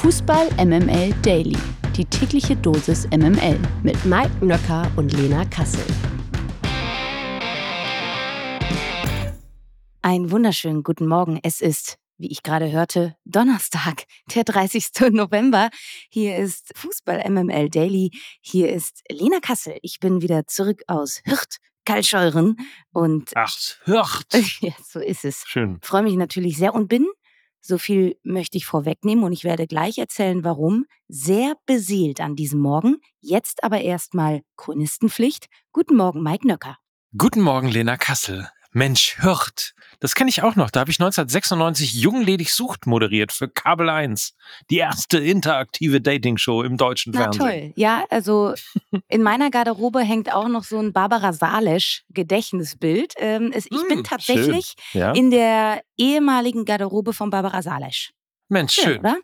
Fußball MML Daily. Die tägliche Dosis MML mit Mike Nöcker und Lena Kassel. Einen wunderschönen guten Morgen. Es ist, wie ich gerade hörte, Donnerstag, der 30. November. Hier ist Fußball MML Daily. Hier ist Lena Kassel. Ich bin wieder zurück aus Hürth, Kalscheuren und Ach, Hürth. ja, so ist es. Schön. Freue mich natürlich sehr und bin so viel möchte ich vorwegnehmen und ich werde gleich erzählen, warum. Sehr beseelt an diesem Morgen. Jetzt aber erstmal Chronistenpflicht. Guten Morgen, Mike Nöcker. Guten Morgen, Lena Kassel. Mensch, Hürth. Das kenne ich auch noch. Da habe ich 1996 Jungledig sucht moderiert für Kabel 1. Die erste interaktive Dating-Show im deutschen Na Fernsehen. toll. Ja, also in meiner Garderobe hängt auch noch so ein Barbara Salesch Gedächtnisbild. Ähm, es, ich bin Hm, tatsächlich. Ja? in der ehemaligen Garderobe von Barbara Salesch. Mensch, Schön, schön. oder?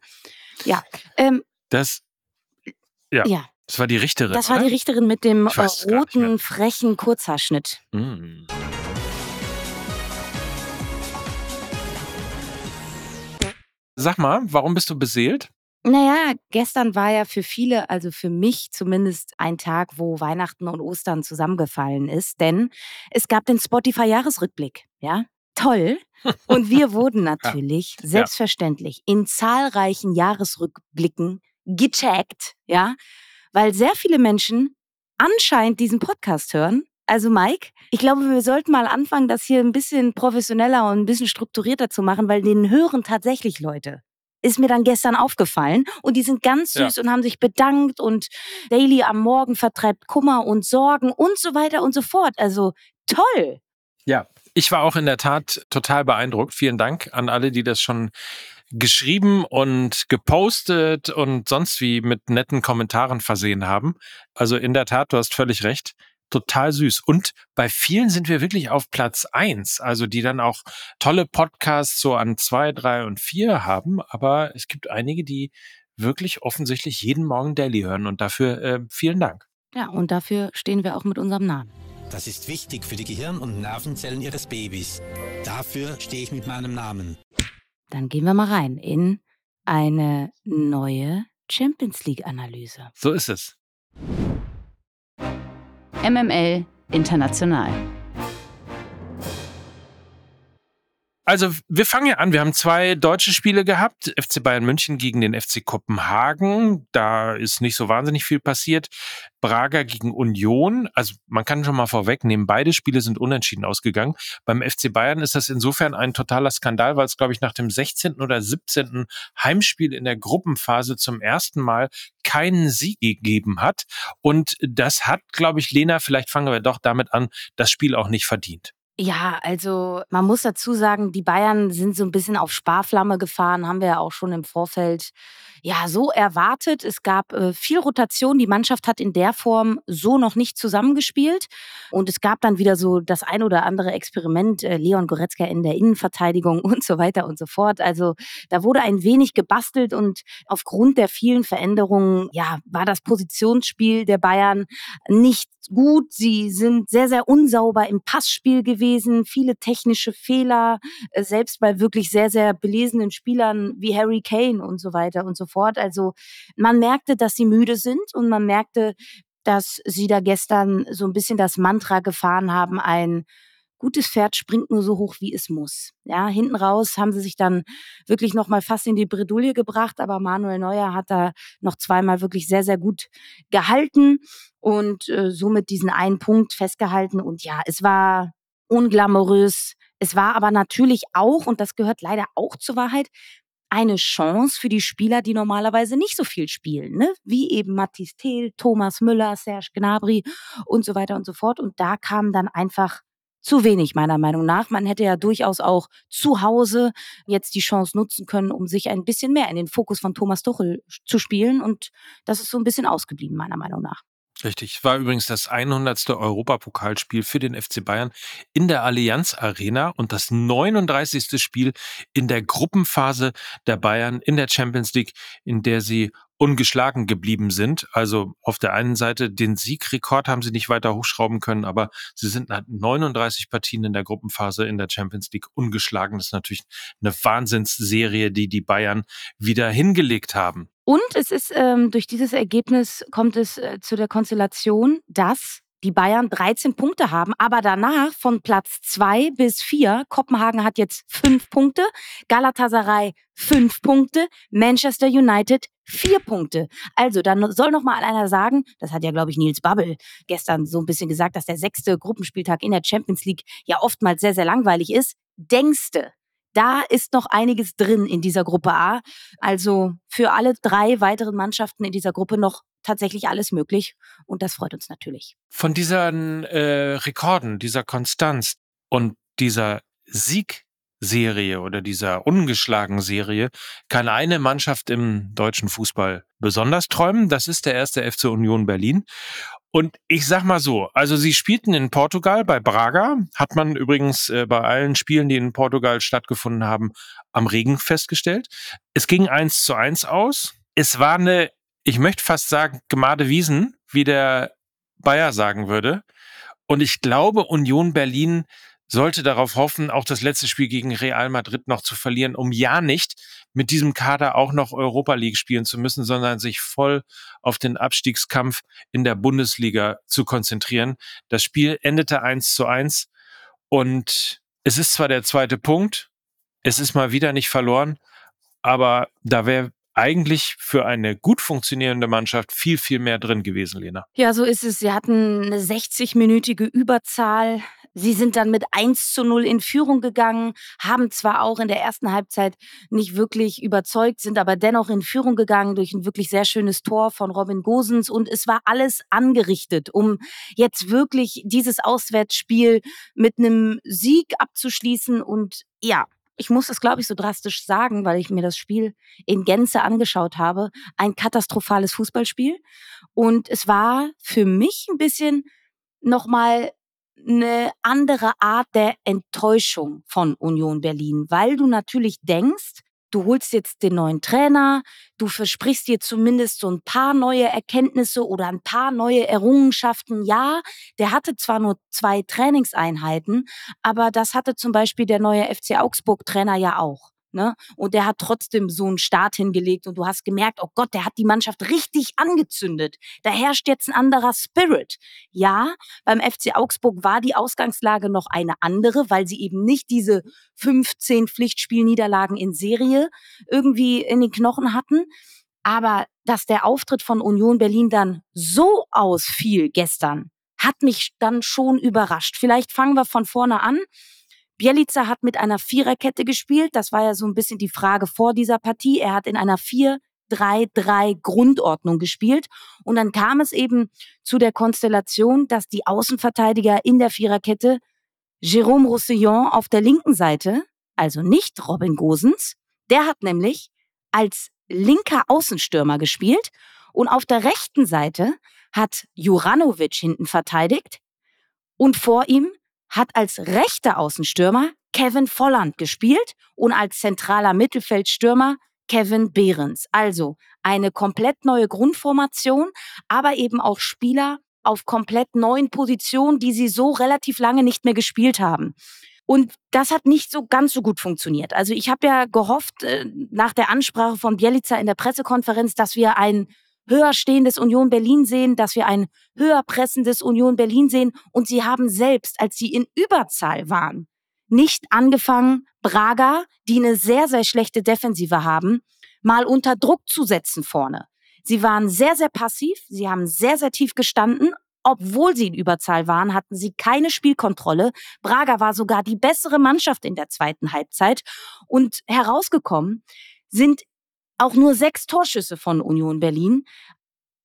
Ja. Ähm, Das, ja, ja, das war die Richterin. das war die oder? Richterin mit dem äh, roten, frechen Kurzhaarschnitt. Mm. Sag mal, warum bist du beseelt? Naja, gestern war ja für viele, also für mich zumindest, ein Tag, wo Weihnachten und Ostern zusammengefallen ist, denn es gab den Spotify-Jahresrückblick. Ja, toll. Und wir wurden natürlich selbstverständlich in zahlreichen Jahresrückblicken gecheckt, ja, weil sehr viele Menschen anscheinend diesen Podcast hören. Also Mike, ich glaube, wir sollten mal anfangen, das hier ein bisschen professioneller und ein bisschen strukturierter zu machen, weil den hören tatsächlich Leute ist mir dann gestern aufgefallen. Und die sind ganz Ja. süß und haben sich bedankt und Daily am Morgen vertreibt Kummer und Sorgen und so weiter und so fort. Also toll. Ja, ich war auch in der Tat total beeindruckt. Vielen Dank an alle, die das schon geschrieben und gepostet und sonst wie mit netten Kommentaren versehen haben. Also in der Tat, du hast völlig recht. Total süß. Und bei vielen sind wir wirklich auf Platz eins, also die dann auch tolle Podcasts so an zwei, drei und vier haben. Aber es gibt einige, die wirklich offensichtlich jeden Morgen Daily hören und dafür äh, vielen Dank. Ja, und dafür stehen wir auch mit unserem Namen. Das ist wichtig für die Gehirn- und Nervenzellen Ihres Babys. Dafür stehe ich mit meinem Namen. Dann gehen wir mal rein in eine neue Champions League-Analyse. So ist es. MML International. Also wir fangen ja an. Wir haben zwei deutsche Spiele gehabt. FC Bayern München gegen den FC Kopenhagen. Da ist nicht so wahnsinnig viel passiert. Braga gegen Union. Also man kann schon mal vorwegnehmen, beide Spiele sind unentschieden ausgegangen. Beim FC Bayern ist das insofern ein totaler Skandal, weil es, glaube ich, nach dem 16. oder 17. Heimspiel in der Gruppenphase zum ersten Mal keinen Sieg gegeben hat. Und das hat, glaube ich, Lena, vielleicht fangen wir doch damit an, das Spiel auch nicht verdient. Ja, also man muss dazu sagen, die Bayern sind so ein bisschen auf Sparflamme gefahren, haben wir ja auch schon im Vorfeld ja so erwartet. Es gab äh, viel Rotation, die Mannschaft hat in der Form so noch nicht zusammengespielt und es gab dann wieder so das ein oder andere Experiment, äh, Leon Goretzka in der Innenverteidigung und so weiter und so fort. Also da wurde ein wenig gebastelt und aufgrund der vielen Veränderungen, ja, war das Positionsspiel der Bayern nicht gut. Sie sind sehr, sehr unsauber im Passspiel gewesen, viele technische Fehler, äh, selbst bei wirklich sehr, sehr belesenen Spielern wie Harry Kane und so weiter und so fort. Also man merkte, dass sie müde sind und man merkte, dass sie da gestern so ein bisschen das Mantra gefahren haben, ein gutes Pferd springt nur so hoch, wie es muss. Ja, hinten raus haben sie sich dann wirklich noch mal fast in die Bredouille gebracht, aber Manuel Neuer hat da noch zweimal wirklich sehr, sehr gut gehalten und äh, somit diesen einen Punkt festgehalten. Und ja, es war unglamourös. Es war aber natürlich auch, und das gehört leider auch zur Wahrheit, eine Chance für die Spieler, die normalerweise nicht so viel spielen, ne? wie eben Mathis Thiel, Thomas Müller, Serge Gnabry und so weiter und so fort. Und da kam dann einfach zu wenig, meiner Meinung nach. Man hätte ja durchaus auch zu Hause jetzt die Chance nutzen können, um sich ein bisschen mehr in den Fokus von Thomas Tuchel zu spielen. Und das ist so ein bisschen ausgeblieben, meiner Meinung nach. Richtig. War übrigens das 100. Europapokalspiel für den FC Bayern in der Allianz Arena und das 39. Spiel in der Gruppenphase der Bayern in der Champions League, in der sie ungeschlagen geblieben sind. Also auf der einen Seite den Siegrekord haben sie nicht weiter hochschrauben können, aber sie sind nach 39 Partien in der Gruppenphase in der Champions League ungeschlagen. Das ist natürlich eine Wahnsinnsserie, die die Bayern wieder hingelegt haben. Und es ist ähm, durch dieses Ergebnis kommt es äh, zu der Konstellation, dass die Bayern 13 Punkte haben, aber danach von Platz 2 bis 4, Kopenhagen hat jetzt 5 Punkte, Galatasaray 5 Punkte, Manchester United 4 Punkte. Also, dann soll noch mal einer sagen, das hat ja, glaube ich, Nils Babbel gestern so ein bisschen gesagt, dass der sechste Gruppenspieltag in der Champions League ja oftmals sehr, sehr langweilig ist. Denkste, da ist noch einiges drin in dieser Gruppe A. Also für alle drei weiteren Mannschaften in dieser Gruppe noch tatsächlich alles möglich. Und das freut uns natürlich. Von diesen äh, Rekorden, dieser Konstanz und dieser Siegserie oder dieser ungeschlagen Serie kann eine Mannschaft im deutschen Fußball besonders träumen. Das ist der erste FC Union Berlin. Und ich sag mal so, also sie spielten in Portugal bei Braga, hat man übrigens äh, bei allen Spielen, die in Portugal stattgefunden haben, am Regen festgestellt. Es ging eins zu eins aus. Es war eine, ich möchte fast sagen, gemade Wiesen, wie der Bayer sagen würde. Und ich glaube, Union Berlin sollte darauf hoffen, auch das letzte Spiel gegen Real Madrid noch zu verlieren, um ja nicht mit diesem Kader auch noch Europa League spielen zu müssen, sondern sich voll auf den Abstiegskampf in der Bundesliga zu konzentrieren. Das Spiel endete eins zu eins und es ist zwar der zweite Punkt, es ist mal wieder nicht verloren, aber da wäre eigentlich für eine gut funktionierende Mannschaft viel, viel mehr drin gewesen, Lena. Ja, so ist es. Sie hatten eine 60-minütige Überzahl. Sie sind dann mit 1 zu 0 in Führung gegangen, haben zwar auch in der ersten Halbzeit nicht wirklich überzeugt, sind aber dennoch in Führung gegangen durch ein wirklich sehr schönes Tor von Robin Gosens. Und es war alles angerichtet, um jetzt wirklich dieses Auswärtsspiel mit einem Sieg abzuschließen. Und ja, ich muss es, glaube ich, so drastisch sagen, weil ich mir das Spiel in Gänze angeschaut habe, ein katastrophales Fußballspiel. Und es war für mich ein bisschen nochmal eine andere Art der Enttäuschung von Union Berlin, weil du natürlich denkst, du holst jetzt den neuen Trainer, du versprichst dir zumindest so ein paar neue Erkenntnisse oder ein paar neue Errungenschaften. Ja, der hatte zwar nur zwei Trainingseinheiten, aber das hatte zum Beispiel der neue FC Augsburg Trainer ja auch. Ne? Und der hat trotzdem so einen Start hingelegt und du hast gemerkt, oh Gott, der hat die Mannschaft richtig angezündet. Da herrscht jetzt ein anderer Spirit. Ja, beim FC Augsburg war die Ausgangslage noch eine andere, weil sie eben nicht diese 15 Pflichtspielniederlagen in Serie irgendwie in den Knochen hatten. Aber dass der Auftritt von Union Berlin dann so ausfiel gestern, hat mich dann schon überrascht. Vielleicht fangen wir von vorne an. Bielica hat mit einer Viererkette gespielt. Das war ja so ein bisschen die Frage vor dieser Partie. Er hat in einer 4-3-3 Grundordnung gespielt. Und dann kam es eben zu der Konstellation, dass die Außenverteidiger in der Viererkette Jérôme Roussillon auf der linken Seite, also nicht Robin Gosens, der hat nämlich als linker Außenstürmer gespielt und auf der rechten Seite hat Juranovic hinten verteidigt und vor ihm hat als rechter Außenstürmer Kevin Volland gespielt und als zentraler Mittelfeldstürmer Kevin Behrens. Also eine komplett neue Grundformation, aber eben auch Spieler auf komplett neuen Positionen, die sie so relativ lange nicht mehr gespielt haben. Und das hat nicht so ganz so gut funktioniert. Also ich habe ja gehofft, äh, nach der Ansprache von Bielica in der Pressekonferenz, dass wir ein höher stehendes Union Berlin sehen, dass wir ein höher pressendes Union Berlin sehen. Und sie haben selbst, als sie in Überzahl waren, nicht angefangen, Braga, die eine sehr, sehr schlechte Defensive haben, mal unter Druck zu setzen vorne. Sie waren sehr, sehr passiv, sie haben sehr, sehr tief gestanden. Obwohl sie in Überzahl waren, hatten sie keine Spielkontrolle. Braga war sogar die bessere Mannschaft in der zweiten Halbzeit. Und herausgekommen sind auch nur sechs Torschüsse von Union Berlin.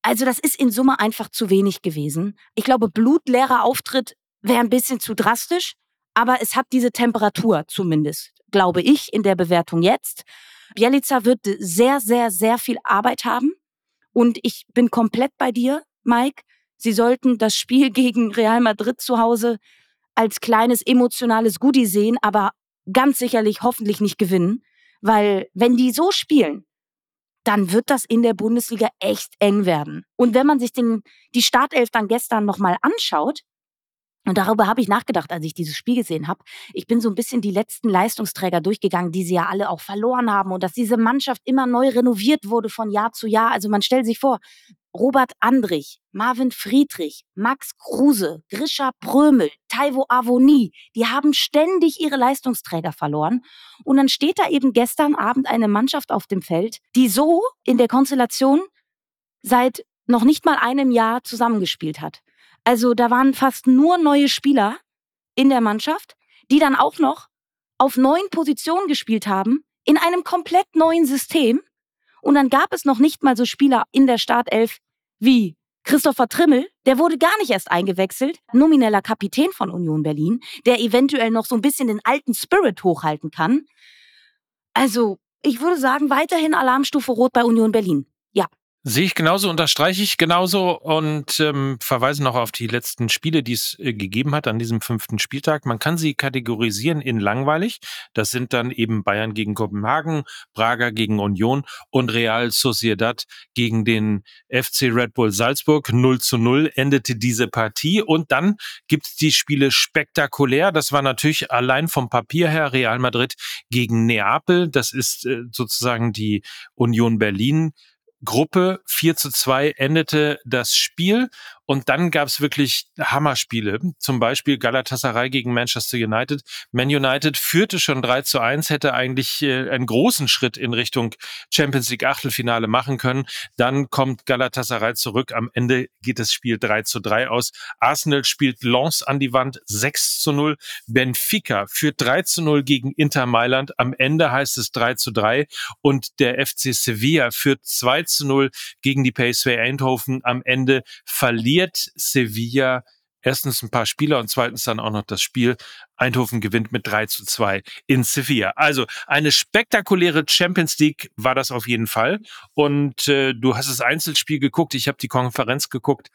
Also das ist in Summe einfach zu wenig gewesen. Ich glaube, blutleerer Auftritt wäre ein bisschen zu drastisch, aber es hat diese Temperatur zumindest, glaube ich, in der Bewertung jetzt. Bielica wird sehr, sehr, sehr viel Arbeit haben. Und ich bin komplett bei dir, Mike. sie sollten das Spiel gegen Real Madrid zu Hause als kleines emotionales Goodie sehen, aber ganz sicherlich hoffentlich nicht gewinnen, weil wenn die so spielen, dann wird das in der Bundesliga echt eng werden. Und wenn man sich den, die Startelf dann gestern nochmal anschaut, und darüber habe ich nachgedacht, als ich dieses Spiel gesehen habe. Ich bin so ein bisschen die letzten Leistungsträger durchgegangen, die sie ja alle auch verloren haben und dass diese Mannschaft immer neu renoviert wurde von Jahr zu Jahr. Also man stellt sich vor, Robert Andrich, Marvin Friedrich, Max Kruse, Grisha Prömel, Taivo Avoni, die haben ständig ihre Leistungsträger verloren. Und dann steht da eben gestern Abend eine Mannschaft auf dem Feld, die so in der Konstellation seit noch nicht mal einem Jahr zusammengespielt hat. Also da waren fast nur neue Spieler in der Mannschaft, die dann auch noch auf neun Positionen gespielt haben, in einem komplett neuen System. Und dann gab es noch nicht mal so Spieler in der Startelf wie Christopher Trimmel, der wurde gar nicht erst eingewechselt, nomineller Kapitän von Union Berlin, der eventuell noch so ein bisschen den alten Spirit hochhalten kann. Also, ich würde sagen, weiterhin Alarmstufe Rot bei Union Berlin. Sehe ich genauso, unterstreiche ich genauso und ähm, verweise noch auf die letzten Spiele, die es äh, gegeben hat an diesem fünften Spieltag. Man kann sie kategorisieren in langweilig. Das sind dann eben Bayern gegen Kopenhagen, Braga gegen Union und Real Sociedad gegen den FC Red Bull Salzburg. 0 zu 0 endete diese Partie und dann gibt es die Spiele spektakulär. Das war natürlich allein vom Papier her Real Madrid gegen Neapel. Das ist äh, sozusagen die Union Berlin Gruppe 4 zu 2 endete das Spiel und dann gab es wirklich Hammerspiele, zum Beispiel Galatasaray gegen Manchester United. Man United führte schon 3 zu 1, hätte eigentlich äh, einen großen Schritt in Richtung Champions League Achtelfinale machen können. Dann kommt Galatasaray zurück. Am Ende geht das Spiel 3 zu 3 aus. Arsenal spielt Lens an die Wand 6 zu 0. Benfica führt 3 zu 0 gegen Inter Mailand. Am Ende heißt es 3 zu 3 und der FC Sevilla führt 2 zu 0 gegen die PSV Eindhoven. Am Ende verliert verliert Sevilla erstens ein paar Spieler und zweitens dann auch noch das Spiel. Eindhoven gewinnt mit 3 zu 2 in Sevilla. Also eine spektakuläre Champions League war das auf jeden Fall. Und äh, du hast das Einzelspiel geguckt, ich habe die Konferenz geguckt.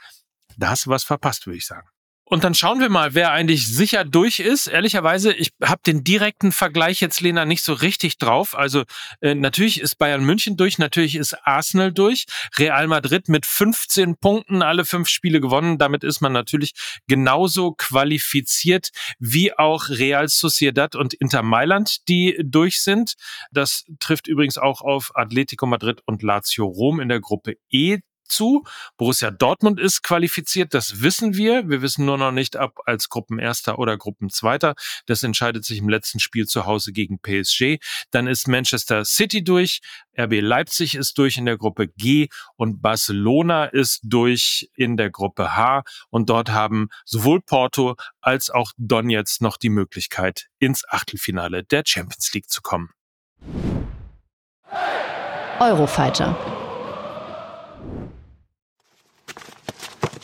Da hast du was verpasst, würde ich sagen. Und dann schauen wir mal, wer eigentlich sicher durch ist. Ehrlicherweise, ich habe den direkten Vergleich jetzt, Lena, nicht so richtig drauf. Also äh, natürlich ist Bayern München durch, natürlich ist Arsenal durch. Real Madrid mit 15 Punkten, alle fünf Spiele gewonnen. Damit ist man natürlich genauso qualifiziert wie auch Real Sociedad und Inter Mailand, die durch sind. Das trifft übrigens auch auf Atletico Madrid und Lazio Rom in der Gruppe E zu. Borussia Dortmund ist qualifiziert, das wissen wir. Wir wissen nur noch nicht, ob als Gruppenerster oder Gruppenzweiter. Das entscheidet sich im letzten Spiel zu Hause gegen PSG. Dann ist Manchester City durch, RB Leipzig ist durch in der Gruppe G und Barcelona ist durch in der Gruppe H. Und dort haben sowohl Porto als auch Donetsk noch die Möglichkeit, ins Achtelfinale der Champions League zu kommen. Eurofighter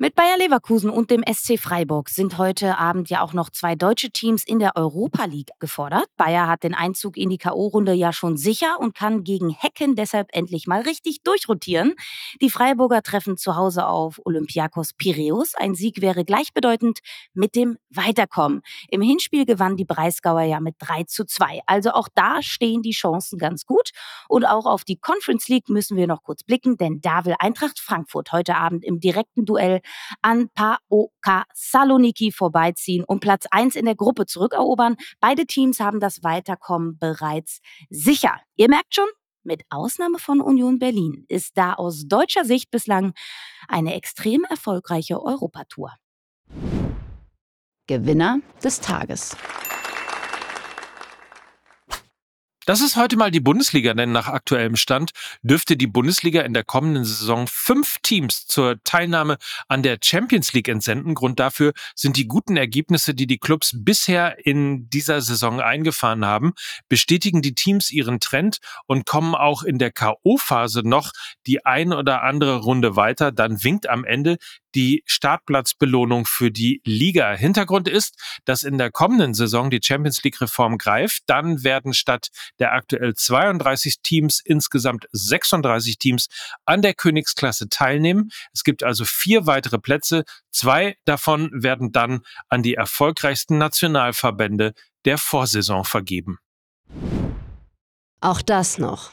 Mit Bayer Leverkusen und dem SC Freiburg sind heute Abend ja auch noch zwei deutsche Teams in der Europa League gefordert. Bayer hat den Einzug in die KO-Runde ja schon sicher und kann gegen Hecken deshalb endlich mal richtig durchrotieren. Die Freiburger treffen zu Hause auf Olympiakos Piräus. Ein Sieg wäre gleichbedeutend mit dem Weiterkommen. Im Hinspiel gewann die Breisgauer ja mit 3 zu 2. Also auch da stehen die Chancen ganz gut. Und auch auf die Conference League müssen wir noch kurz blicken, denn da will Eintracht Frankfurt heute Abend im direkten Duell an PAOK Saloniki vorbeiziehen und Platz 1 in der Gruppe zurückerobern. Beide Teams haben das Weiterkommen bereits sicher. Ihr merkt schon, mit Ausnahme von Union Berlin ist da aus deutscher Sicht bislang eine extrem erfolgreiche Europatour. Gewinner des Tages. Das ist heute mal die Bundesliga, denn nach aktuellem Stand dürfte die Bundesliga in der kommenden Saison fünf Teams zur Teilnahme an der Champions League entsenden. Grund dafür sind die guten Ergebnisse, die die Clubs bisher in dieser Saison eingefahren haben. Bestätigen die Teams ihren Trend und kommen auch in der KO-Phase noch die ein oder andere Runde weiter, dann winkt am Ende die Startplatzbelohnung für die Liga. Hintergrund ist, dass in der kommenden Saison die Champions League Reform greift. Dann werden statt der aktuell 32 Teams insgesamt 36 Teams an der Königsklasse teilnehmen. Es gibt also vier weitere Plätze. Zwei davon werden dann an die erfolgreichsten Nationalverbände der Vorsaison vergeben. Auch das noch.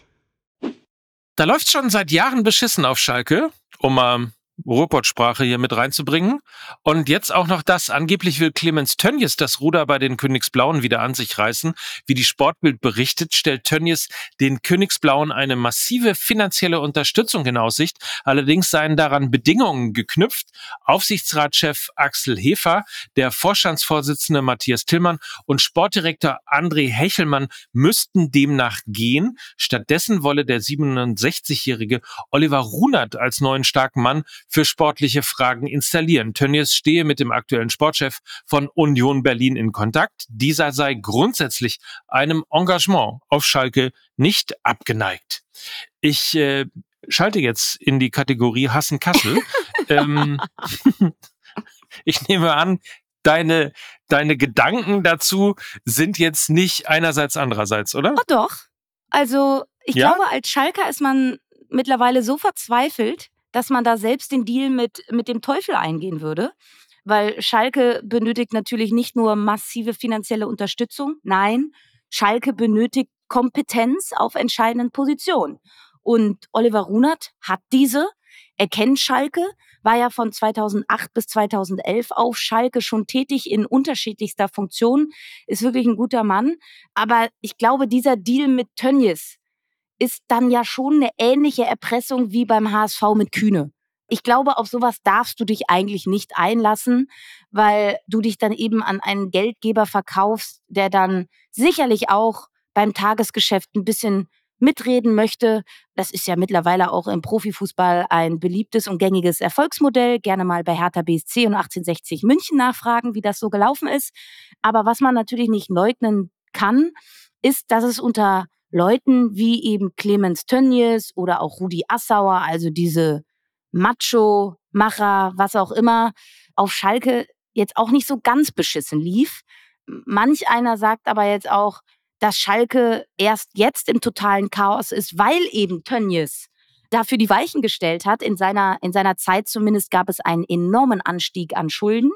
Da läuft schon seit Jahren beschissen auf Schalke, um mal Ruhrpott-Sprache hier mit reinzubringen. Und jetzt auch noch das. Angeblich will Clemens Tönjes das Ruder bei den Königsblauen wieder an sich reißen. Wie die Sportbild berichtet, stellt Tönjes den Königsblauen eine massive finanzielle Unterstützung in Aussicht. Allerdings seien daran Bedingungen geknüpft. Aufsichtsratschef Axel Hefer, der Vorstandsvorsitzende Matthias Tillmann und Sportdirektor André Hechelmann müssten demnach gehen. Stattdessen wolle der 67-jährige Oliver Runert als neuen starken Mann für sportliche Fragen installieren. Tönnies stehe mit dem aktuellen Sportchef von Union Berlin in Kontakt. Dieser sei grundsätzlich einem Engagement auf Schalke nicht abgeneigt. Ich äh, schalte jetzt in die Kategorie Hassen Kassel. ähm, ich nehme an, deine, deine Gedanken dazu sind jetzt nicht einerseits andererseits, oder? Oh doch. Also ich ja? glaube, als Schalker ist man mittlerweile so verzweifelt, dass man da selbst den Deal mit, mit dem Teufel eingehen würde. Weil Schalke benötigt natürlich nicht nur massive finanzielle Unterstützung, nein, Schalke benötigt Kompetenz auf entscheidenden Positionen. Und Oliver Runert hat diese, er kennt Schalke, war ja von 2008 bis 2011 auf Schalke schon tätig in unterschiedlichster Funktion, ist wirklich ein guter Mann. Aber ich glaube, dieser Deal mit Tönnies, ist dann ja schon eine ähnliche Erpressung wie beim HSV mit Kühne. Ich glaube, auf sowas darfst du dich eigentlich nicht einlassen, weil du dich dann eben an einen Geldgeber verkaufst, der dann sicherlich auch beim Tagesgeschäft ein bisschen mitreden möchte. Das ist ja mittlerweile auch im Profifußball ein beliebtes und gängiges Erfolgsmodell. Gerne mal bei Hertha BSC und 1860 München nachfragen, wie das so gelaufen ist. Aber was man natürlich nicht leugnen kann, ist, dass es unter Leuten wie eben Clemens Tönnies oder auch Rudi Assauer, also diese Macho-Macher, was auch immer, auf Schalke jetzt auch nicht so ganz beschissen lief. Manch einer sagt aber jetzt auch, dass Schalke erst jetzt im totalen Chaos ist, weil eben Tönnies dafür die Weichen gestellt hat. In seiner, in seiner Zeit zumindest gab es einen enormen Anstieg an Schulden.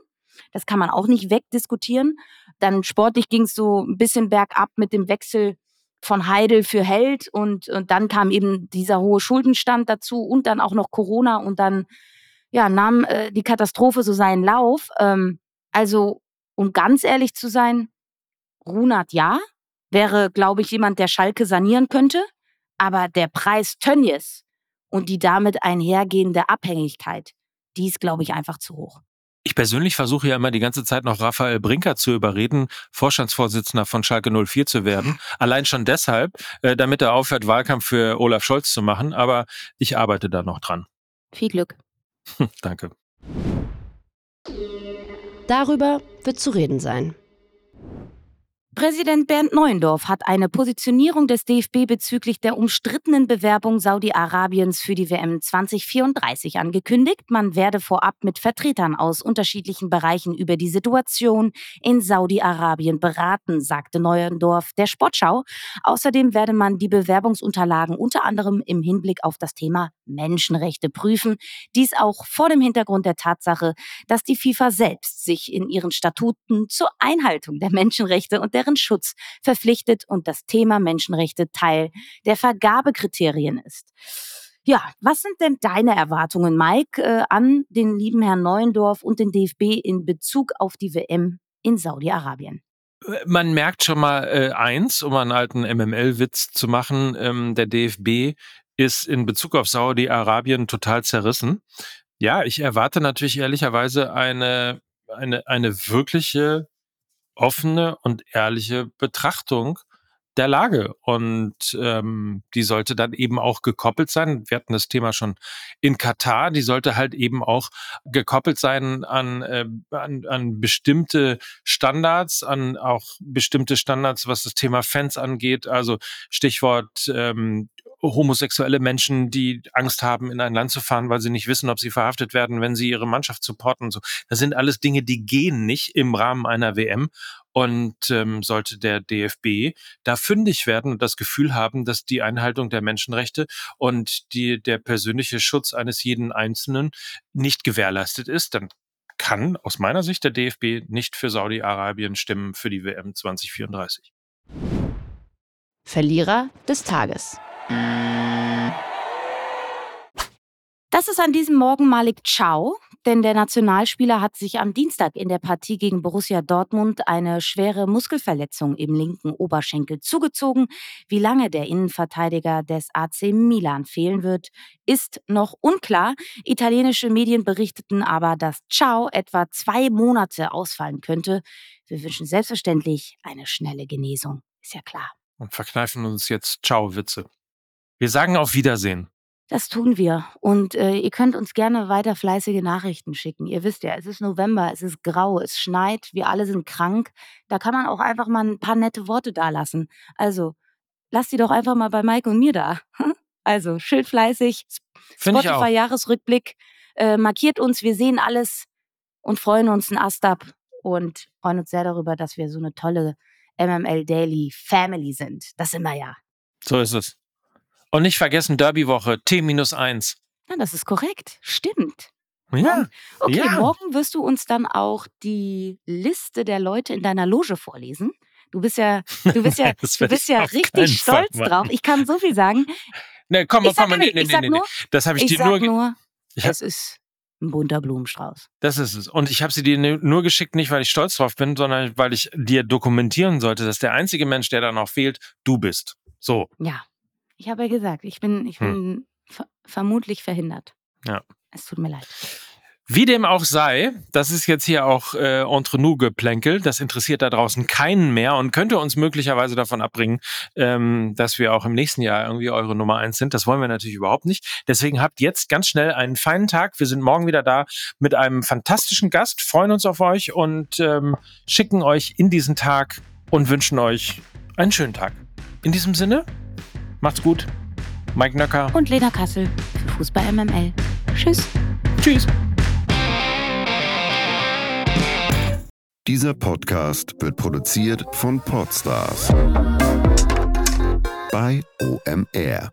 Das kann man auch nicht wegdiskutieren. Dann sportlich ging es so ein bisschen bergab mit dem Wechsel von Heidel für Held und, und dann kam eben dieser hohe Schuldenstand dazu und dann auch noch Corona und dann ja, nahm äh, die Katastrophe so seinen Lauf. Ähm, also Um ganz ehrlich zu sein, Runert ja, wäre, glaube ich, jemand, der Schalke sanieren könnte. Aber der Preis Tönnies und die damit einhergehende Abhängigkeit, die ist, glaube ich, einfach zu hoch. Ich persönlich versuche ja immer die ganze Zeit noch Raphael Brinker zu überreden, Vorstandsvorsitzender von Schalke 04 zu werden. Allein schon deshalb, äh, damit er aufhört, Wahlkampf für Olaf Scholz zu machen. Aber ich arbeite da noch dran. Viel Glück. Danke. Darüber wird zu reden sein. Präsident Bernd Neuendorf hat eine Positionierung des DFB bezüglich der umstrittenen Bewerbung Saudi-Arabiens für die WM 2034 angekündigt. Man werde vorab mit Vertretern aus unterschiedlichen Bereichen über die Situation in Saudi-Arabien beraten, sagte Neuendorf der Sportschau. Außerdem werde man die Bewerbungsunterlagen unter anderem im Hinblick auf das Thema Menschenrechte prüfen. Dies auch vor dem Hintergrund der Tatsache, dass die FIFA selbst sich in ihren Statuten zur Einhaltung der Menschenrechte und deren deren Schutz verpflichtet und das Thema Menschenrechte Teil der Vergabekriterien ist. Ja, was sind denn deine Erwartungen, Mike, äh, an den lieben Herrn Neuendorf und den DFB in Bezug auf die WM in Saudi-Arabien? Man merkt schon mal äh, eins, um einen alten MML-Witz zu machen, ähm, der DFB ist in Bezug auf Saudi-Arabien total zerrissen. Ja, ich erwarte natürlich ehrlicherweise eine, eine, eine wirkliche offene und ehrliche Betrachtung der Lage. Und ähm, die sollte dann eben auch gekoppelt sein. Wir hatten das Thema schon in Katar. Die sollte halt eben auch gekoppelt sein an, äh, an, an bestimmte Standards, an auch bestimmte Standards, was das Thema Fans angeht. Also Stichwort ähm, homosexuelle Menschen, die Angst haben, in ein Land zu fahren, weil sie nicht wissen, ob sie verhaftet werden, wenn sie ihre Mannschaft supporten. So, das sind alles Dinge, die gehen nicht im Rahmen einer WM. Und ähm, sollte der DFB da fündig werden und das Gefühl haben, dass die Einhaltung der Menschenrechte und die, der persönliche Schutz eines jeden Einzelnen nicht gewährleistet ist, dann kann aus meiner Sicht der DFB nicht für Saudi-Arabien stimmen für die WM 2034. Verlierer des Tages. Das ist an diesem Morgen Malik Ciao, denn der Nationalspieler hat sich am Dienstag in der Partie gegen Borussia Dortmund eine schwere Muskelverletzung im linken Oberschenkel zugezogen. Wie lange der Innenverteidiger des AC Milan fehlen wird, ist noch unklar. Italienische Medien berichteten aber, dass Ciao etwa zwei Monate ausfallen könnte. Wir wünschen selbstverständlich eine schnelle Genesung. Ist ja klar. Und verkneifen uns jetzt Ciao-Witze. Wir sagen auf Wiedersehen. Das tun wir. Und äh, ihr könnt uns gerne weiter fleißige Nachrichten schicken. Ihr wisst ja, es ist November, es ist grau, es schneit, wir alle sind krank. Da kann man auch einfach mal ein paar nette Worte dalassen. Also, lasst die doch einfach mal bei Mike und mir da. Also, schön fleißig. Spotify-Jahresrückblick. Äh, markiert uns, wir sehen alles und freuen uns ein Ast ab und freuen uns sehr darüber, dass wir so eine tolle MML Daily Family sind. Das sind wir ja. So ist es. Und nicht vergessen, Derby-Woche, T-1. Ja, das ist korrekt. Stimmt. Ja. Okay, ja. morgen wirst du uns dann auch die Liste der Leute in deiner Loge vorlesen. Du bist ja, du bist ja, du bist ja richtig stolz Fall drauf. Ich kann so viel sagen. Nee, komm, Ich sag komm, ja nee, nee, ich nee, sag nee. nur, Das habe ich, Ich dir sag nur, nur, Ich hab- es ist ein bunter Blumenstrauß. Das ist es. Und ich habe sie dir nu- nur geschickt, nicht weil ich stolz drauf bin, sondern weil ich dir dokumentieren sollte, dass der einzige Mensch, der da noch fehlt, du bist. So. Ja, ich habe ja gesagt, ich bin, ich bin ver vermutlich verhindert. Ja. Es tut mir leid. Wie dem auch sei, das ist jetzt hier auch äh, entre nous geplänkel, das interessiert da draußen keinen mehr und könnte uns möglicherweise davon abbringen, ähm, dass wir auch im nächsten Jahr irgendwie eure Nummer eins sind. Das wollen wir natürlich überhaupt nicht. Deswegen habt jetzt ganz schnell einen feinen Tag. Wir sind morgen wieder da mit einem fantastischen Gast, freuen uns auf euch und ähm, schicken euch in diesen Tag und wünschen euch einen schönen Tag. In diesem Sinne, macht's gut. Mike Nöcker. Und Lena Kassel für Fußball MML. Tschüss. Tschüss. Dieser Podcast wird produziert von Podstars bei OMR.